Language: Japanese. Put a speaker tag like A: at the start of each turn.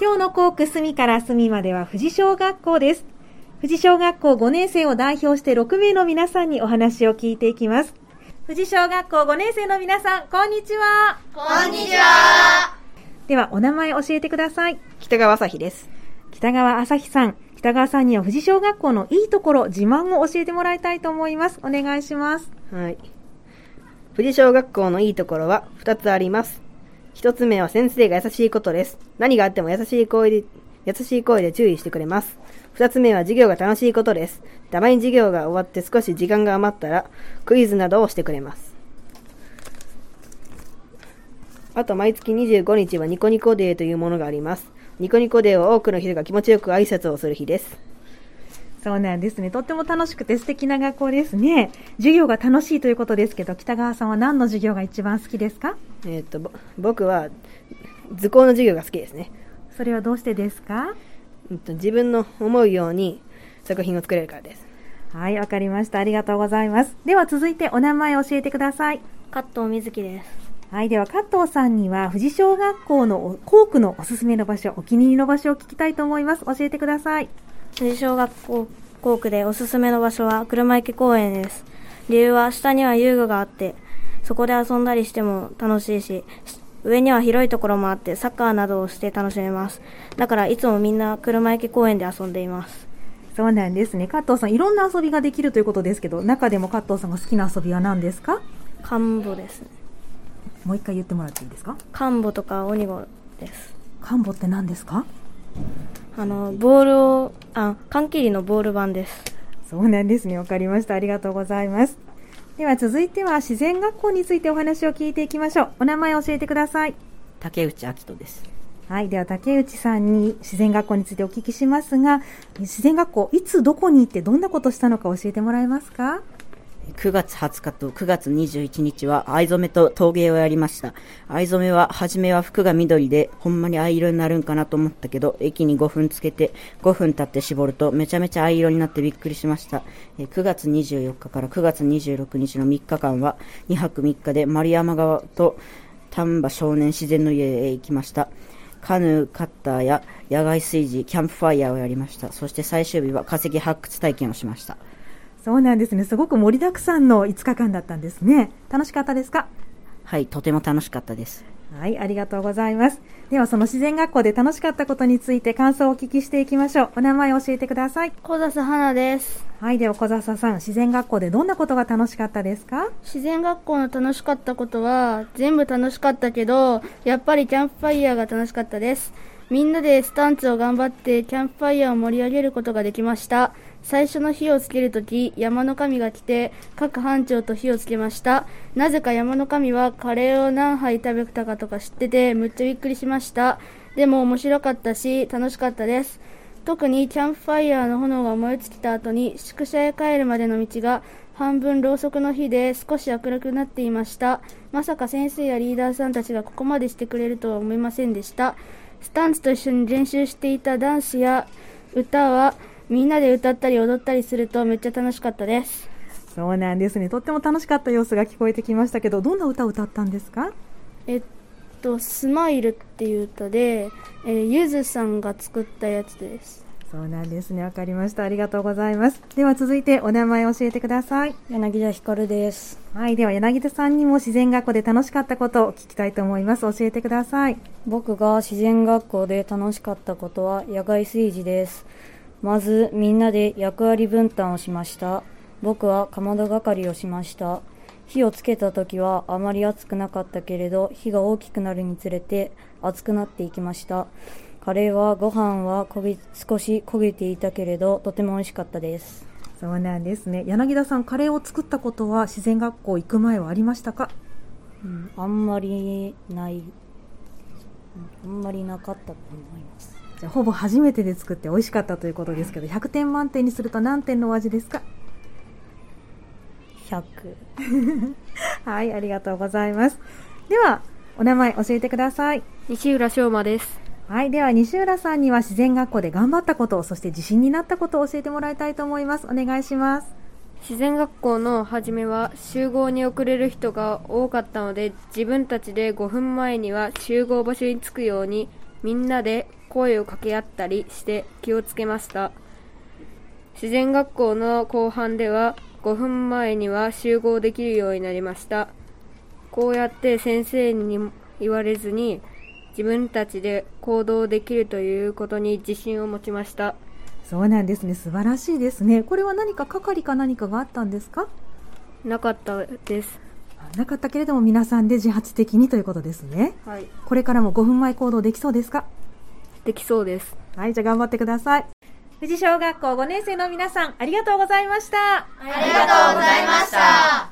A: 今日の校区隅から隅までは富士小学校です。富士小学校5年生を代表して6名の皆さんにお話を聞いていきます。富士小学校5年生の皆さん、こんにちは。
B: こんにちは。
A: では、お名前教えてください。
C: 北川朝日です。
A: 北川朝日さん。北川さんには富士小学校のいいところ、自慢を教えてもらいたいと思います。お願いします。
C: はい。富士小学校のいいところは2つあります。1つ目は先生が優しいことです。何があっても優しい声で、優しい声で注意してくれます。2つ目は授業が楽しいことです。たまに授業が終わって少し時間が余ったら、クイズなどをしてくれます。あと毎月25日はニコニコデーというものがあります。ニコニコデーは多くの人が気持ちよく挨拶をする日です。
A: そうなんですね。とっても楽しくて素敵な学校ですね。授業が楽しいということですけど、北川さんは何の授業が一番好きですか？
C: えっ、と、ぼ僕は図工の授業が好きですね。
A: それはどうしてですか？
C: うんと自分の思うように作品を作れるからです。
A: はい、わかりました。ありがとうございます。では続いてお名前を教えてください。
B: 加藤瑞希です。
A: はい、では加藤さんには富士小学校の校区のおすすめの場所、お気に入りの場所を聞きたいと思います。教えてください。
B: 小学校校区でおすすめの場所は車池公園です。理由は下には遊具があって、そこで遊んだりしても楽しいし、上には広いところもあってサッカーなどをして楽しめます。だからいつもみんな車池公園で遊んでいます。
A: そうなんですね。加藤さん、いろんな遊びができるということですけど、中でも加藤さんが好きな遊びは何ですか？
B: カンボですね。
A: もう一回言ってもらっていいですか？
B: カンボとか鬼ごです。
A: カンボって何ですか？
B: あの、ボールを、あ、缶切りのボール版です。
A: そうなんですね。わかりました。ありがとうございます。では続いては自然学校についてお話を聞いていきましょう。お名前を教えてください。
D: 竹内明人です。
A: はい。では竹内さんに自然学校についてお聞きしますが、自然学校いつどこに行ってどんなことしたのか教えてもらえますか？
D: 9月20日と9月21日は藍染めと陶芸をやりました。藍染めは初めは服が緑でほんまに藍色になるんかなと思ったけど液に5分つけて5分経って絞るとめちゃめちゃ藍色になってびっくりしました。9月24日から9月26日の3日間は2泊3日で丸山川と丹波少年自然の家へ行きました。カヌー、カッターや野外炊事、キャンプファイヤーをやりました。そして最終日は化石発掘体験をしました。
A: そうなんですね。すごく盛りだくさんの5日間だったんですね。楽しかったですか？
D: はい、とても楽しかったです。
A: はい、ありがとうございます。ではその自然学校で楽しかったことについて感想をお聞きしていきましょう。お名前を教えてください。
B: 小笹花です。
A: はい、では小笹さん、自然学校でどんなことが楽しかったですか？
B: 自然学校の楽しかったことは全部楽しかったけどやっぱりキャンプファイヤーが楽しかったですみんなでスタンツを頑張ってキャンプファイヤーを盛り上げることができました最初の火をつけるとき山の神が来て各班長と火をつけました。なぜか山の神はカレーを何杯食べたかとか知っててむっちゃびっくりしました。でも面白かったし楽しかったです。特にキャンプファイヤーの炎が燃え尽きた後に宿舎へ帰るまでの道が半分ろうそくの火で少し明るくなっていました。まさか先生やリーダーさんたちがここまでしてくれるとは思いませんでした。スタンツと一緒に練習していたダンスや歌はみんなで歌ったり踊ったりするとめっちゃ楽しかったです
A: そうなんですね。とっても楽しかった様子が聞こえてきましたけど、どんな歌を歌ったんですか？
B: えっと「スマイル」っていう歌で、えーゆずさんが作ったやつです
A: そうなんですね。わかりました。ありがとうございます。では続いてお名前を教えてください。
B: 柳田ひかるです
A: はい。では柳田さんにも自然学校で楽しかったことを聞きたいと思います。教えてください。
E: 僕が自然学校で楽しかったことは野外炊事です。まずみんなで役割分担をしました。僕はかまど係をしました。火をつけた時はあまり熱くなかったけれど火が大きくなるにつれて熱くなっていきました。カレーはご飯は焦げ少し焦げていたけれどとても美味しかったです。
A: そうなんですね。柳田さん、カレーを作ったことは自然学校行く前はありましたか？
E: うんあんまりない、うんあんまりなかったと思います。
A: じゃあほぼ初めてで作って美味しかったということですけど、100点満点にすると何点のお味ですか
E: ？100。
A: はい、ありがとうございます。では、お名前教えてください。
F: 西浦翔馬です。
A: はい、では西浦さんには自然学校で頑張ったこと、そして自信になったことを教えてもらいたいと思います。お願いします。
F: 自然学校の初めは集合に遅れる人が多かったので自分たちで5分前には集合場所に着くようにみんなで声を掛け合ったりして気をつけました。自然学校の後半では5分前には集合できるようになりました。こうやって先生に言われずに自分たちで行動できるということに自信を持ちました。
A: そうなんですね。素晴らしいですね。これは何か係か何かがあったんですか？
F: なかったです
A: なかったけれども皆さんで自発的にということですね。
F: はい
A: これからも5分前行動できそうですか？
F: できそうです
A: はい、じゃあ頑張ってください。富士小学校5年生の皆さん、ありがとうございました。
G: ありがとうございました。